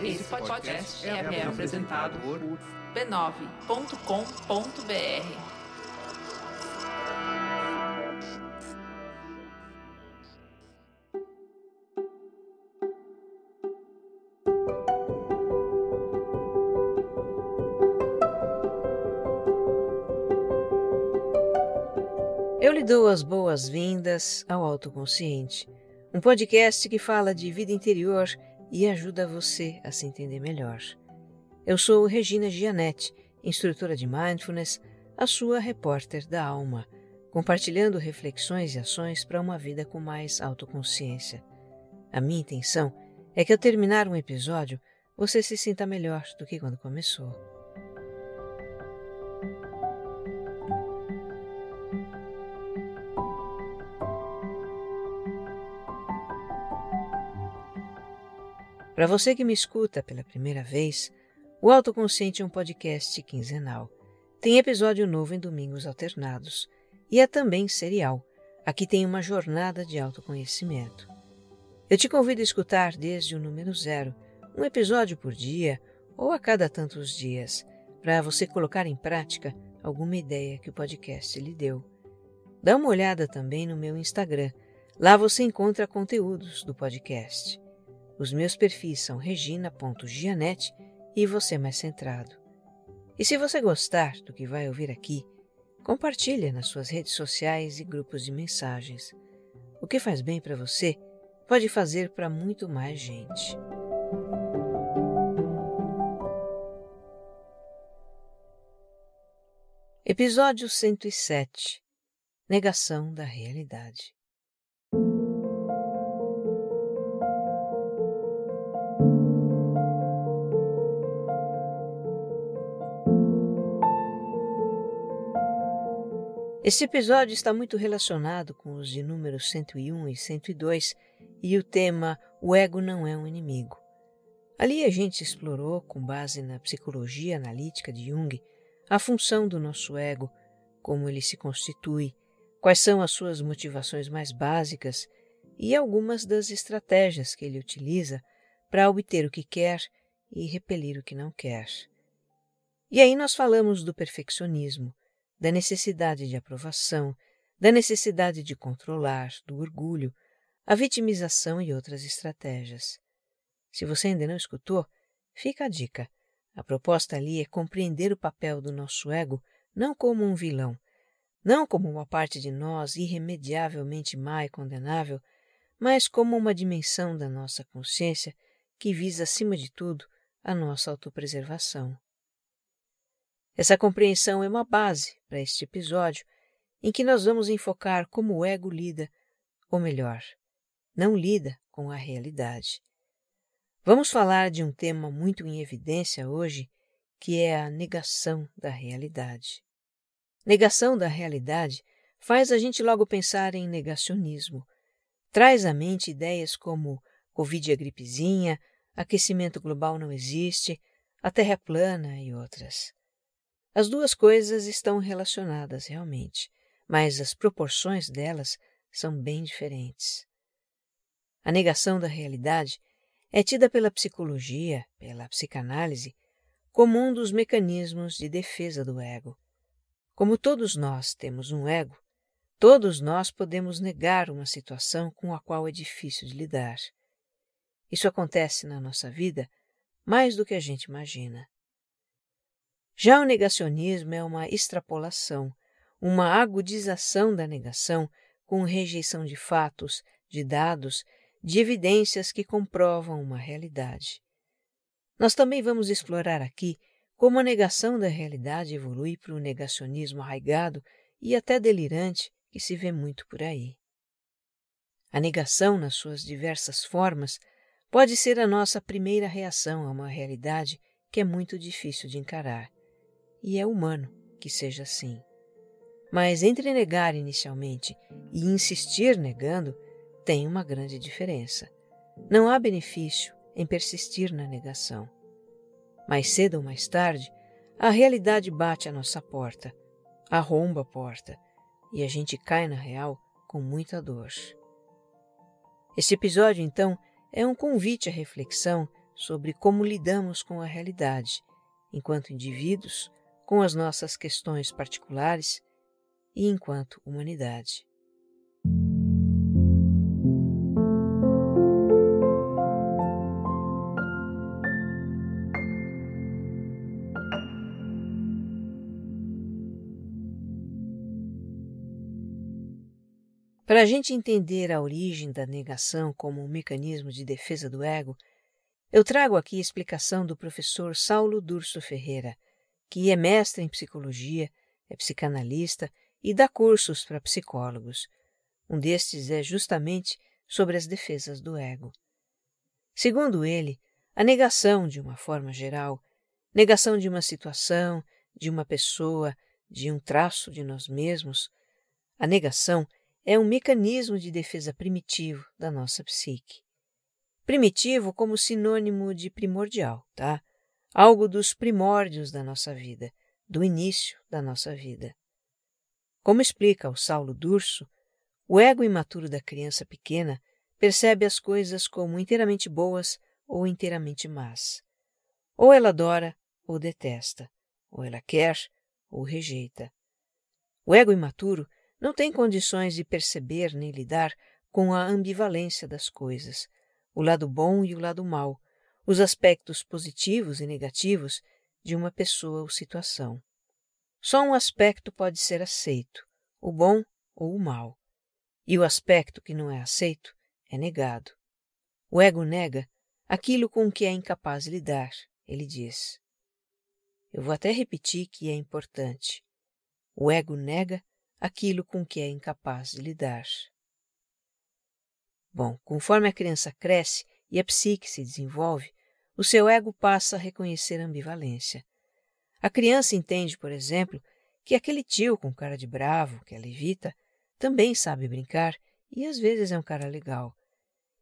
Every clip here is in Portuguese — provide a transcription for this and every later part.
Esse podcast é, é apresentado por b9.com.br. Eu lhe dou as boas-vindas ao Autoconsciente, um podcast que fala de vida interior e ajuda você a se entender melhor. Eu sou Regina Gianetti, instrutora de Mindfulness, a sua repórter da alma, compartilhando reflexões e ações para uma vida com mais autoconsciência. A minha intenção é que ao terminar um episódio você se sinta melhor do que quando começou. Para você que me escuta pela primeira vez, o Autoconsciente é um podcast quinzenal. Tem episódio novo em domingos alternados e é também serial. Aqui tem uma jornada de autoconhecimento. Eu te convido a escutar desde o número zero, um episódio por dia ou a cada tantos dias, para você colocar em prática alguma ideia que o podcast lhe deu. Dá uma olhada também no meu Instagram. Lá você encontra conteúdos do podcast. Os meus perfis são regina.gianete e você mais centrado. E se você gostar do que vai ouvir aqui, compartilhe nas suas redes sociais e grupos de mensagens. O que faz bem para você pode fazer para muito mais gente. Episódio 107 Negação da Realidade Este episódio está muito relacionado com os de números 101 e 102 e o tema O ego não é um inimigo. Ali a gente explorou, com base na psicologia analítica de Jung, a função do nosso ego, como ele se constitui, quais são as suas motivações mais básicas e algumas das estratégias que ele utiliza para obter o que quer e repelir o que não quer. E aí nós falamos do perfeccionismo, da necessidade de aprovação, da necessidade de controlar, do orgulho, a vitimização e outras estratégias. Se você ainda não escutou, fica a dica. A proposta ali é compreender o papel do nosso ego não como um vilão, não como uma parte de nós irremediavelmente má e condenável, mas como uma dimensão da nossa consciência que visa, acima de tudo, a nossa autopreservação. Essa compreensão é uma base para este episódio em que nós vamos enfocar como o ego lida, ou melhor, não lida com a realidade. Vamos falar de um tema muito em evidência hoje, que é a negação da realidade. Negação da realidade faz a gente logo pensar em negacionismo. Traz à mente ideias como Covid é gripezinha, aquecimento global não existe, a Terra é plana e outras. As duas coisas estão relacionadas realmente, mas as proporções delas são bem diferentes. A negação da realidade é tida pela psicologia, pela psicanálise, como um dos mecanismos de defesa do ego. Como todos nós temos um ego, todos nós podemos negar uma situação com a qual é difícil de lidar. Isso acontece na nossa vida mais do que a gente imagina. Já o negacionismo é uma extrapolação, uma agudização da negação com rejeição de fatos, de dados, de evidências que comprovam uma realidade. Nós também vamos explorar aqui como a negação da realidade evolui para o negacionismo arraigado e até delirante que se vê muito por aí. A negação, nas suas diversas formas, pode ser a nossa primeira reação a uma realidade que é muito difícil de encarar e é humano que seja assim. Mas entre negar inicialmente e insistir negando, tem uma grande diferença. Não há benefício em persistir na negação. Mais cedo ou mais tarde, a realidade bate à nossa porta, arromba a porta, e a gente cai na real com muita dor. Este episódio, então, é um convite à reflexão sobre como lidamos com a realidade, enquanto indivíduos, com as nossas questões particulares e enquanto humanidade. Para a gente entender a origem da negação como um mecanismo de defesa do ego, eu trago aqui a explicação do professor Saulo Durso Ferreira, que é mestre em psicologia, é psicanalista e dá cursos para psicólogos. Um destes é justamente sobre as defesas do ego. Segundo ele, a negação, de uma forma geral, negação de uma situação, de uma pessoa, de um traço de nós mesmos, a negação é um mecanismo de defesa primitivo da nossa psique. Primitivo como sinônimo de primordial, tá? Algo dos primórdios da nossa vida, do início da nossa vida. Como explica o Saulo Durso, o ego imaturo da criança pequena percebe as coisas como inteiramente boas ou inteiramente más. Ou ela adora ou detesta, ou ela quer ou rejeita. O ego imaturo não tem condições de perceber nem lidar com a ambivalência das coisas, o lado bom e o lado mau, os aspectos positivos e negativos de uma pessoa ou situação. Só um aspecto pode ser aceito, o bom ou o mal, e o aspecto que não é aceito é negado. O ego nega aquilo com que é incapaz de lidar, ele diz. Eu vou até repetir que é importante. O ego nega aquilo com que é incapaz de lidar. Bom, conforme a criança cresce e a psique se desenvolve, o seu ego passa a reconhecer a ambivalência. A criança entende, por exemplo, que aquele tio com cara de bravo que ela evita também sabe brincar e às vezes é um cara legal.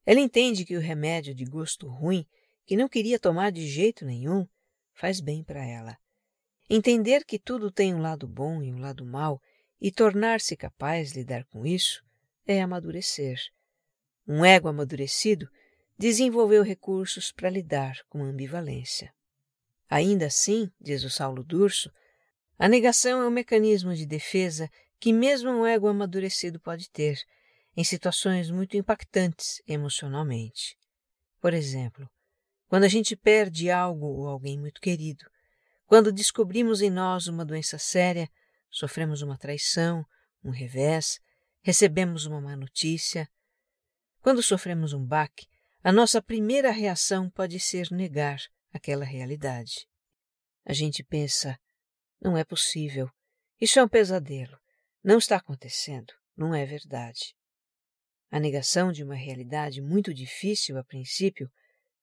Ela entende que o remédio de gosto ruim, que não queria tomar de jeito nenhum, faz bem para ela. Entender que tudo tem um lado bom e um lado mau e tornar-se capaz de lidar com isso é amadurecer. Um ego amadurecido desenvolveu recursos para lidar com a ambivalência. Ainda assim, diz o Saulo Durso, a negação é um mecanismo de defesa que mesmo um ego amadurecido pode ter em situações muito impactantes emocionalmente. Por exemplo, quando a gente perde algo ou alguém muito querido, quando descobrimos em nós uma doença séria sofremos uma traição, um revés, recebemos uma má notícia. Quando sofremos um baque, a nossa primeira reação pode ser negar aquela realidade. A gente pensa: não é possível, isso é um pesadelo, não está acontecendo, não é verdade. A negação de uma realidade muito difícil a princípio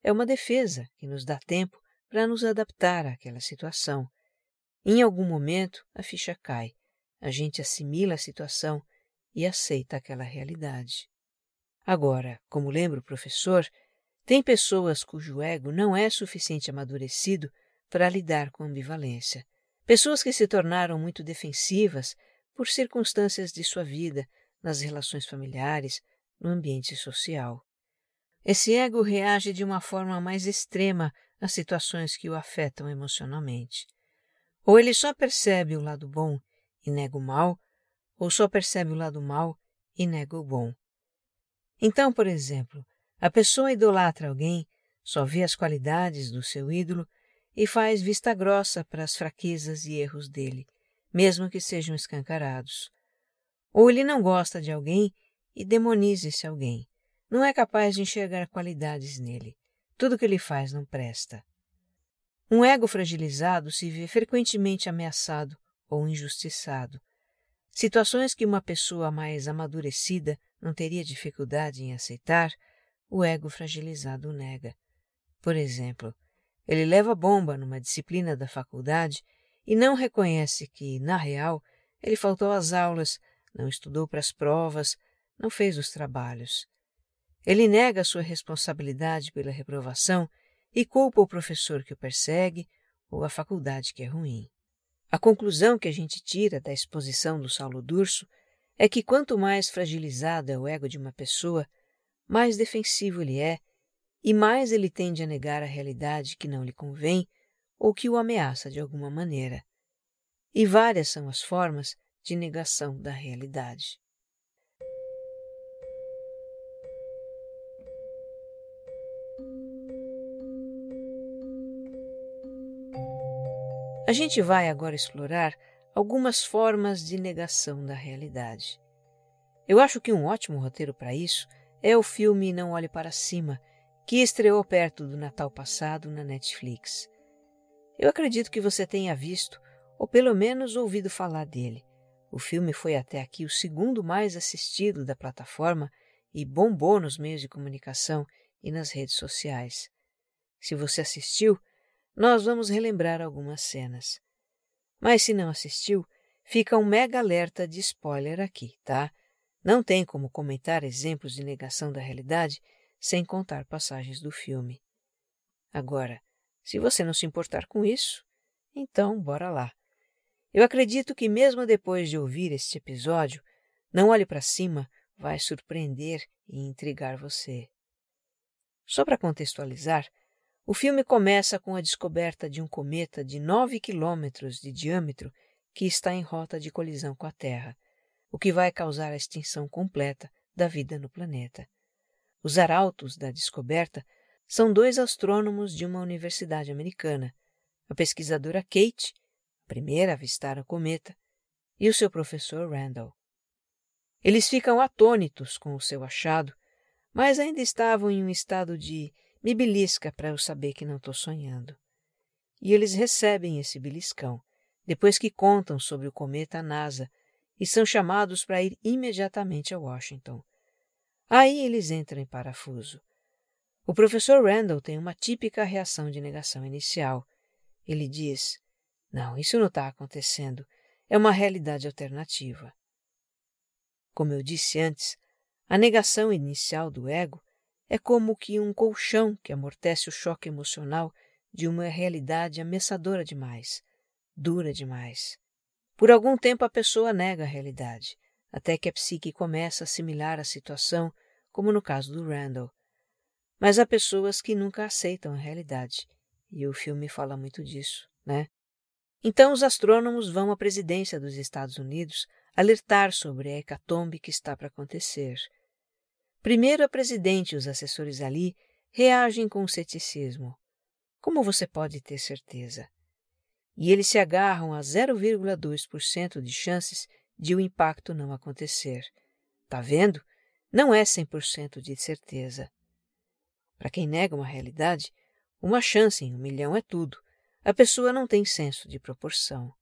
é uma defesa que nos dá tempo para nos adaptar àquela situação em algum momento, a ficha cai, a gente assimila a situação e aceita aquela realidade. Agora, como lembra o professor, tem pessoas cujo ego não é suficiente amadurecido para lidar com ambivalência. Pessoas que se tornaram muito defensivas por circunstâncias de sua vida, nas relações familiares, no ambiente social. Esse ego reage de uma forma mais extrema às situações que o afetam emocionalmente. Ou ele só percebe o lado bom e nega o mal, ou só percebe o lado mal e nega o bom. Então, por exemplo, a pessoa idolatra alguém, só vê as qualidades do seu ídolo e faz vista grossa para as fraquezas e erros dele, mesmo que sejam escancarados. Ou ele não gosta de alguém e demoniza esse alguém. Não é capaz de enxergar qualidades nele. Tudo que ele faz não presta. Um ego fragilizado se vê frequentemente ameaçado ou injustiçado. Situações que uma pessoa mais amadurecida não teria dificuldade em aceitar, o ego fragilizado nega. Por exemplo, ele leva bomba numa disciplina da faculdade e não reconhece que, na real, ele faltou às aulas, não estudou para as provas, não fez os trabalhos. Ele nega sua responsabilidade pela reprovação e culpa o professor que o persegue ou a faculdade que é ruim. A conclusão que a gente tira da exposição do Saulo Durso é que quanto mais fragilizado é o ego de uma pessoa, mais defensivo ele é e mais ele tende a negar a realidade que não lhe convém ou que o ameaça de alguma maneira. E várias são as formas de negação da realidade. A gente vai agora explorar algumas formas de negação da realidade. Eu acho que um ótimo roteiro para isso é o filme Não Olhe Para Cima, que estreou perto do Natal passado na Netflix. Eu acredito que você tenha visto, ou pelo menos ouvido falar dele. O filme foi até aqui o segundo mais assistido da plataforma e bombou nos meios de comunicação e nas redes sociais. Se você assistiu, nós vamos relembrar algumas cenas. Mas se não assistiu, fica um mega alerta de spoiler aqui, tá? Não tem como comentar exemplos de negação da realidade sem contar passagens do filme. Agora, se você não se importar com isso, então bora lá. Eu acredito que, mesmo depois de ouvir este episódio, Não Olhe para Cima vai surpreender e intrigar você. Só para contextualizar, o filme começa com a descoberta de um cometa de 9 quilômetros de diâmetro que está em rota de colisão com a Terra o que vai causar a extinção completa da vida no planeta. Os arautos da descoberta são dois astrônomos de uma universidade americana, a pesquisadora Kate, a primeira a avistar o cometa, e o seu professor Randall. Eles ficam atônitos com o seu achado, mas ainda estavam em um estado de me belisca para eu saber que não estou sonhando. E eles recebem esse beliscão, depois que contam sobre o cometa à NASA, e são chamados para ir imediatamente a Washington. Aí eles entram em parafuso. O professor Randall tem uma típica reação de negação inicial. Ele diz: Não, isso não está acontecendo. É uma realidade alternativa. Como eu disse antes, a negação inicial do ego é como que um colchão que amortece o choque emocional de uma realidade ameaçadora demais, dura demais. Por algum tempo a pessoa nega a realidade, até que a psique começa a assimilar a situação, como no caso do Randall. Mas há pessoas que nunca aceitam a realidade, e o filme fala muito disso, né? Então os astrônomos vão à presidência dos Estados Unidos alertar sobre a hecatombe que está para acontecer. Primeiro a presidente e os assessores ali reagem com ceticismo. Como você pode ter certeza? e eles se agarram a 0,2% de chances de o impacto não acontecer. Tá vendo? Não é 100% de certeza. Para quem nega uma realidade, uma chance em um milhão é tudo. A pessoa não tem senso de proporção.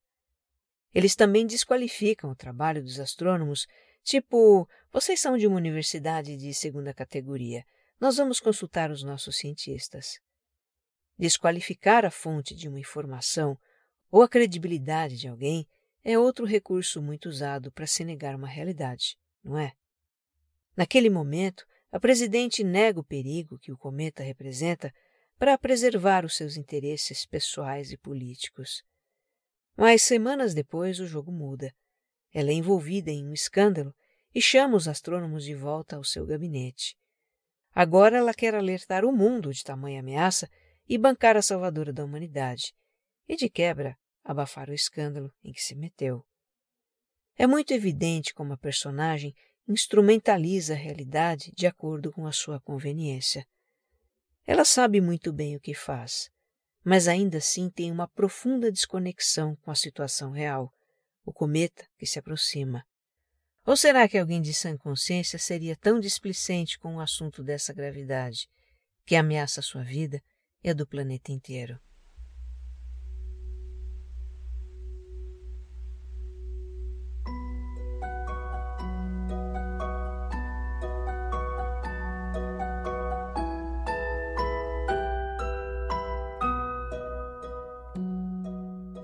Eles também desqualificam o trabalho dos astrônomos, tipo, vocês são de uma universidade de segunda categoria, nós vamos consultar os nossos cientistas. Desqualificar a fonte de uma informação ou a credibilidade de alguém é outro recurso muito usado para se negar uma realidade, não é? Naquele momento, a presidente nega o perigo que o cometa representa para preservar os seus interesses pessoais e políticos. Mas semanas depois o jogo muda. Ela é envolvida em um escândalo e chama os astrônomos de volta ao seu gabinete. Agora ela quer alertar o mundo de tamanha ameaça e bancar a salvadora da humanidade. E de quebra, abafar o escândalo em que se meteu. É muito evidente como a personagem instrumentaliza a realidade de acordo com a sua conveniência. Ela sabe muito bem o que faz, mas ainda assim tem uma profunda desconexão com a situação real, o cometa que se aproxima. Ou será que alguém de sã consciência seria tão displicente com o assunto dessa gravidade, que ameaça a sua vida e a do planeta inteiro?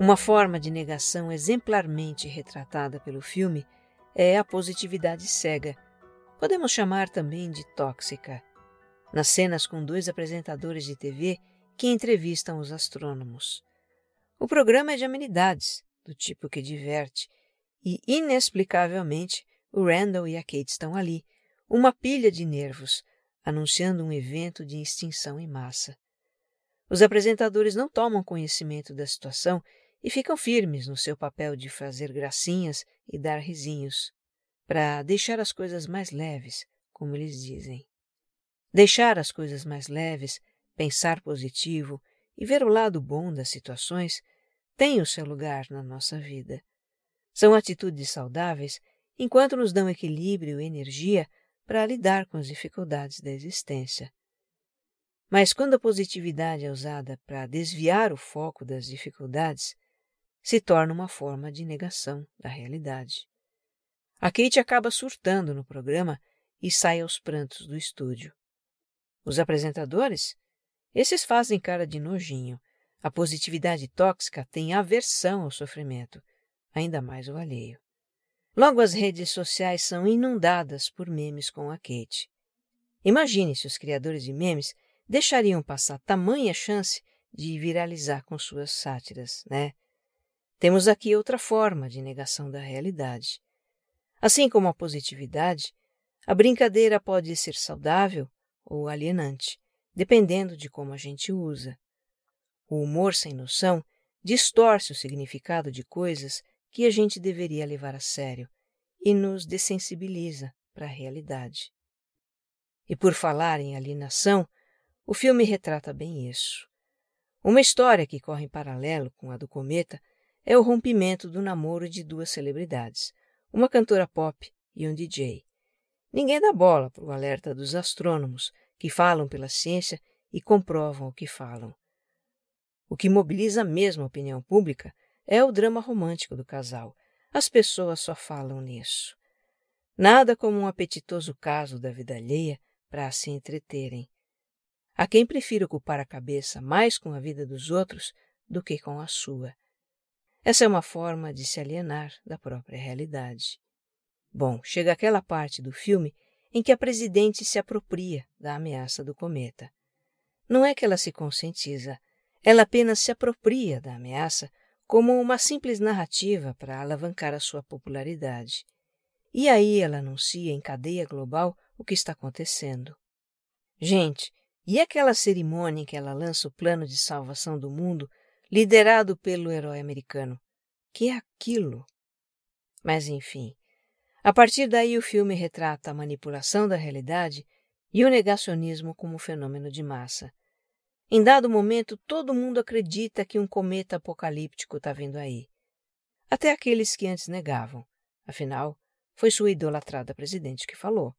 Uma forma de negação exemplarmente retratada pelo filme é a positividade cega. Podemos chamar também de tóxica. Nas cenas com dois apresentadores de TV que entrevistam os astrônomos. O programa é de amenidades, do tipo que diverte, e inexplicavelmente o Randall e a Kate estão ali, uma pilha de nervos, anunciando um evento de extinção em massa. Os apresentadores não tomam conhecimento da situação e ficam firmes no seu papel de fazer gracinhas e dar risinhos, para deixar as coisas mais leves, como eles dizem. Deixar as coisas mais leves, pensar positivo e ver o lado bom das situações tem o seu lugar na nossa vida. São atitudes saudáveis enquanto nos dão equilíbrio e energia para lidar com as dificuldades da existência. Mas quando a positividade é usada para desviar o foco das dificuldades, se torna uma forma de negação da realidade. A Kate acaba surtando no programa e sai aos prantos do estúdio. Os apresentadores? Esses fazem cara de nojinho. A positividade tóxica tem aversão ao sofrimento, ainda mais o alheio. Logo, as redes sociais são inundadas por memes com a Kate. Imagine se os criadores de memes deixariam passar tamanha chance de viralizar com suas sátiras, né? Temos aqui outra forma de negação da realidade. Assim como a positividade, a brincadeira pode ser saudável ou alienante, dependendo de como a gente usa. O humor sem noção distorce o significado de coisas que a gente deveria levar a sério e nos dessensibiliza para a realidade. E por falar em alienação, o filme retrata bem isso. Uma história que corre em paralelo com a do cometa é o rompimento do namoro de duas celebridades, uma cantora pop e um DJ. Ninguém dá bola para o alerta dos astrônomos que falam pela ciência e comprovam o que falam. O que mobiliza mesmo a opinião pública é o drama romântico do casal. As pessoas só falam nisso. Nada como um apetitoso caso da vida alheia para se entreterem. Há quem prefira ocupar a cabeça mais com a vida dos outros do que com a sua. Essa é uma forma de se alienar da própria realidade. Bom, chega aquela parte do filme em que a presidente se apropria da ameaça do cometa. Não é que ela se conscientiza, ela apenas se apropria da ameaça como uma simples narrativa para alavancar a sua popularidade. E aí ela anuncia em cadeia global o que está acontecendo. Gente, e aquela cerimônia em que ela lança o plano de salvação do mundo, liderado pelo herói americano? Que é aquilo? Mas enfim, a partir daí o filme retrata a manipulação da realidade e o negacionismo como fenômeno de massa. Em dado momento, todo mundo acredita que um cometa apocalíptico está vindo aí. Até aqueles que antes negavam. Afinal, foi sua idolatrada presidente que falou.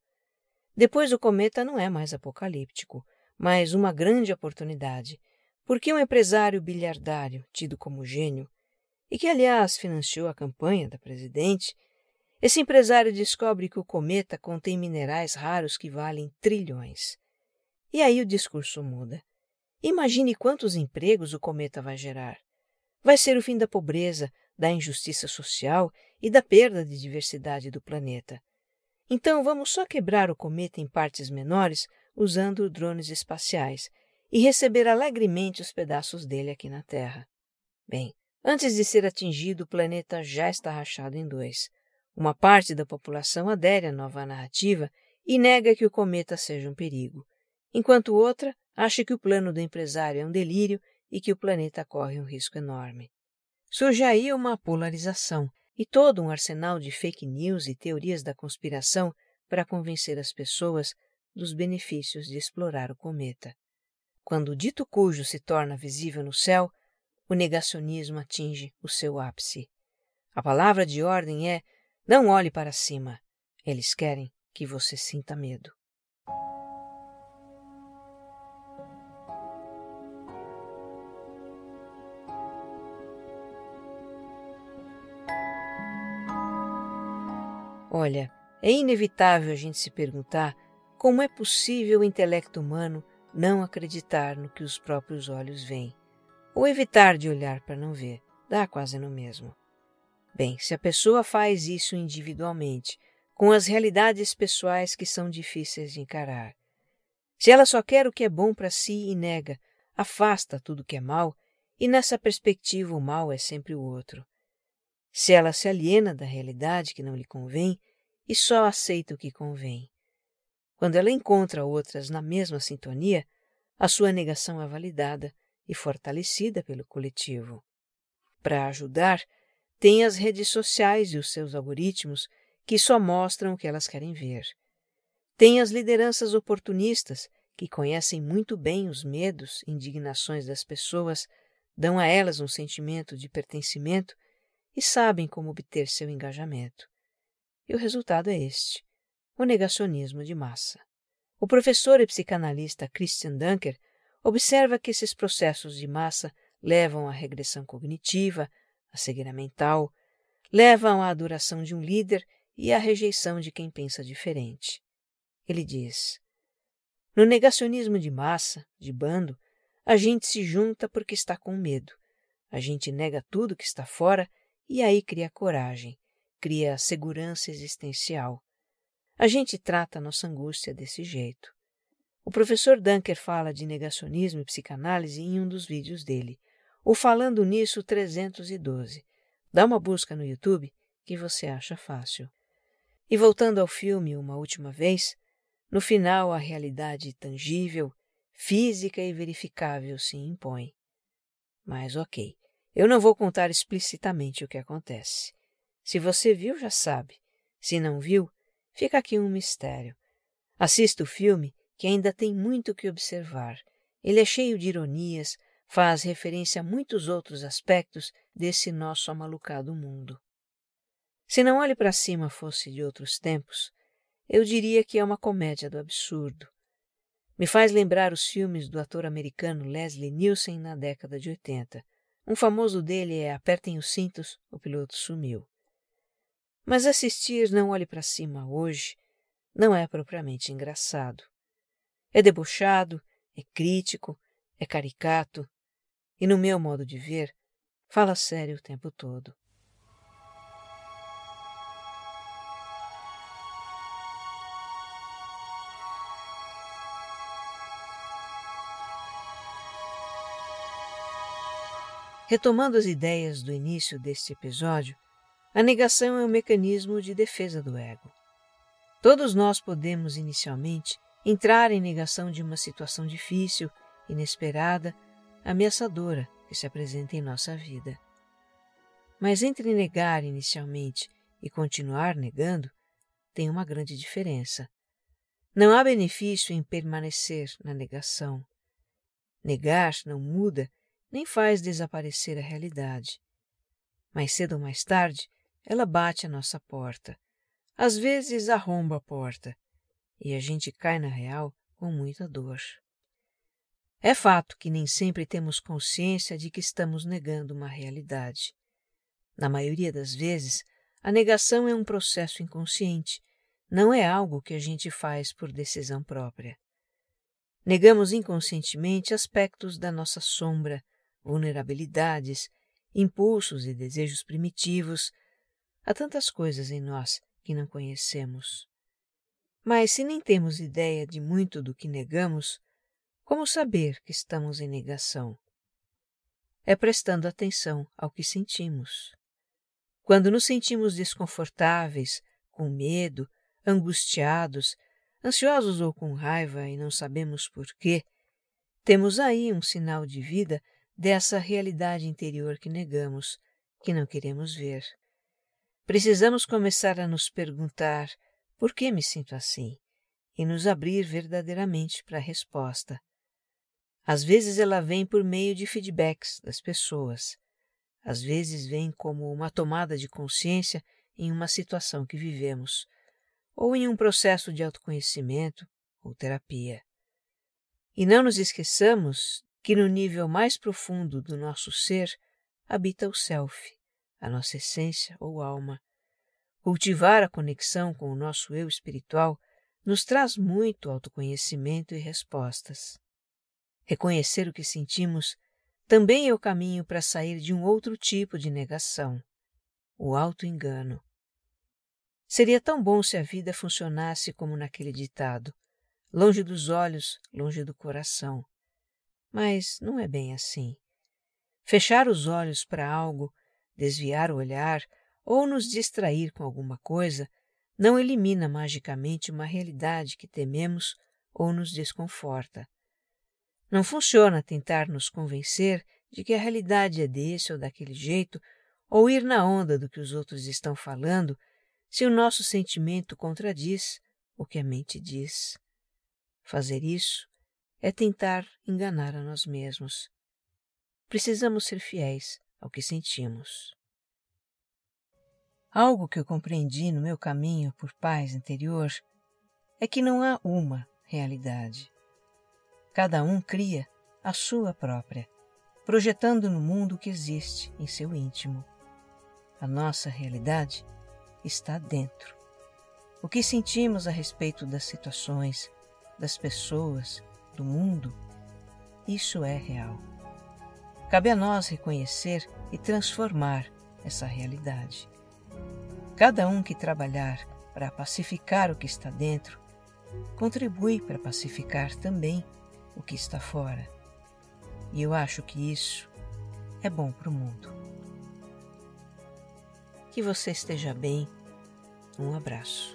Depois o cometa não é mais apocalíptico mas uma grande oportunidade, porque um empresário bilhardário, tido como gênio, e que, aliás, financiou a campanha da presidente, esse empresário descobre que o cometa contém minerais raros que valem trilhões. E aí o discurso muda. Imagine quantos empregos o cometa vai gerar. Vai ser o fim da pobreza, da injustiça social e da perda de diversidade do planeta. Então vamos só quebrar o cometa em partes menores usando drones espaciais e receber alegremente os pedaços dele aqui na Terra. Bem, antes de ser atingido, o planeta já está rachado em dois. Uma parte da população adere à nova narrativa e nega que o cometa seja um perigo, enquanto outra acha que o plano do empresário é um delírio e que o planeta corre um risco enorme. Surge aí uma polarização e todo um arsenal de fake news e teorias da conspiração para convencer as pessoas dos benefícios de explorar o cometa. Quando o dito cujo se torna visível no céu, o negacionismo atinge o seu ápice. A palavra de ordem é: não olhe para cima. Eles querem que você sinta medo. Olha, é inevitável a gente se perguntar como é possível o intelecto humano não acreditar no que os próprios olhos veem? Ou evitar de olhar para não ver? Dá quase no mesmo. Bem, se a pessoa faz isso individualmente, com as realidades pessoais que são difíceis de encarar, se ela só quer o que é bom para si e nega, afasta tudo que é mal, e nessa perspectiva o mal é sempre o outro. Se ela se aliena da realidade que não lhe convém e só aceita o que convém, Quando ela encontra outras na mesma sintonia, a sua negação é validada e fortalecida pelo coletivo. Para ajudar, tem as redes sociais e os seus algoritmos que só mostram o que elas querem ver. Tem as lideranças oportunistas que conhecem muito bem os medos e indignações das pessoas, dão a elas um sentimento de pertencimento e sabem como obter seu engajamento. E o resultado é este: o negacionismo de massa. O professor e psicanalista Christian Dunker observa que esses processos de massa levam à regressão cognitiva, à cegueira mental, levam à adoração de um líder e à rejeição de quem pensa diferente. Ele diz: No negacionismo de massa, de bando, a gente se junta porque está com medo. A gente nega tudo que está fora e aí cria coragem, cria segurança existencial. A gente trata a nossa angústia desse jeito. O professor Dunker fala de negacionismo e psicanálise em um dos vídeos dele, o Falando Nisso 312. Dá uma busca no YouTube que você acha fácil. E voltando ao filme uma última vez, no final a realidade tangível, física e verificável se impõe. Mas ok, eu não vou contar explicitamente o que acontece. Se você viu, já sabe. Se não viu, Fica aqui um mistério. Assista o filme, que ainda tem muito que observar. Ele é cheio de ironias, faz referência a muitos outros aspectos desse nosso amalucado mundo. Se Não Olhe para Cima fosse de outros tempos, eu diria que é uma comédia do absurdo. Me faz lembrar os filmes do ator americano Leslie Nielsen na década de 80. Um famoso dele é Apertem os cintos, o piloto sumiu. Mas assistir Não Olhe para Cima hoje não é propriamente engraçado. É debochado, é crítico, é caricato e, no meu modo de ver, fala sério o tempo todo. Retomando as ideias do início deste episódio, a negação é um mecanismo de defesa do ego. Todos nós podemos, inicialmente, entrar em negação de uma situação difícil, inesperada, ameaçadora que se apresenta em nossa vida. Mas entre negar inicialmente e continuar negando, tem uma grande diferença. Não há benefício em permanecer na negação. Negar não muda nem faz desaparecer a realidade. Mais cedo ou mais tarde, ela bate a nossa porta. Às vezes arromba a porta e a gente cai na real com muita dor. É fato que nem sempre temos consciência de que estamos negando uma realidade. Na maioria das vezes, a negação é um processo inconsciente, não é algo que a gente faz por decisão própria. Negamos inconscientemente aspectos da nossa sombra, vulnerabilidades, impulsos e desejos primitivos, Há tantas coisas em nós que não conhecemos. Mas se nem temos ideia de muito do que negamos, como saber que estamos em negação? É prestando atenção ao que sentimos. Quando nos sentimos desconfortáveis, com medo, angustiados, ansiosos ou com raiva e não sabemos por quê, temos aí um sinal de vida dessa realidade interior que negamos, que não queremos ver. Precisamos começar a nos perguntar por que me sinto assim e nos abrir verdadeiramente para a resposta. Às vezes ela vem por meio de feedbacks das pessoas. Às vezes vem como uma tomada de consciência em uma situação que vivemos, ou em um processo de autoconhecimento ou terapia. E não nos esqueçamos que no nível mais profundo do nosso ser habita o Self, a nossa essência ou alma. Cultivar a conexão com o nosso eu espiritual nos traz muito autoconhecimento e respostas. Reconhecer o que sentimos também é o caminho para sair de um outro tipo de negação, o auto-engano. Seria tão bom se a vida funcionasse como naquele ditado: longe dos olhos, longe do coração. Mas não é bem assim. Fechar os olhos para algo desviar o olhar ou nos distrair com alguma coisa não elimina magicamente uma realidade que tememos ou nos desconforta. Não funciona tentar nos convencer de que a realidade é desse ou daquele jeito, ou ir na onda do que os outros estão falando, se o nosso sentimento contradiz o que a mente diz. Fazer isso é tentar enganar a nós mesmos. Precisamos ser fiéis ao que sentimos. Algo que eu compreendi no meu caminho por paz interior é que não há uma realidade. Cada um cria a sua própria, projetando no mundo o que existe em seu íntimo. A nossa realidade está dentro. O que sentimos a respeito das situações, das pessoas, do mundo, isso é real. Cabe a nós reconhecer e transformar essa realidade. Cada um que trabalhar para pacificar o que está dentro, contribui para pacificar também o que está fora. E eu acho que isso é bom para o mundo. Que você esteja bem. Um abraço.